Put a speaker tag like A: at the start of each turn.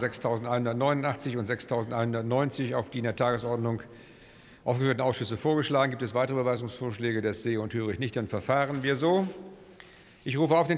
A: waren 6.189 und 6.190 auf die in der Tagesordnung aufgeführten Ausschüsse vorgeschlagen. Gibt es weitere Überweisungsvorschläge? Das sehe und höre ich nicht. Dann verfahren wir so. Ich rufe auf den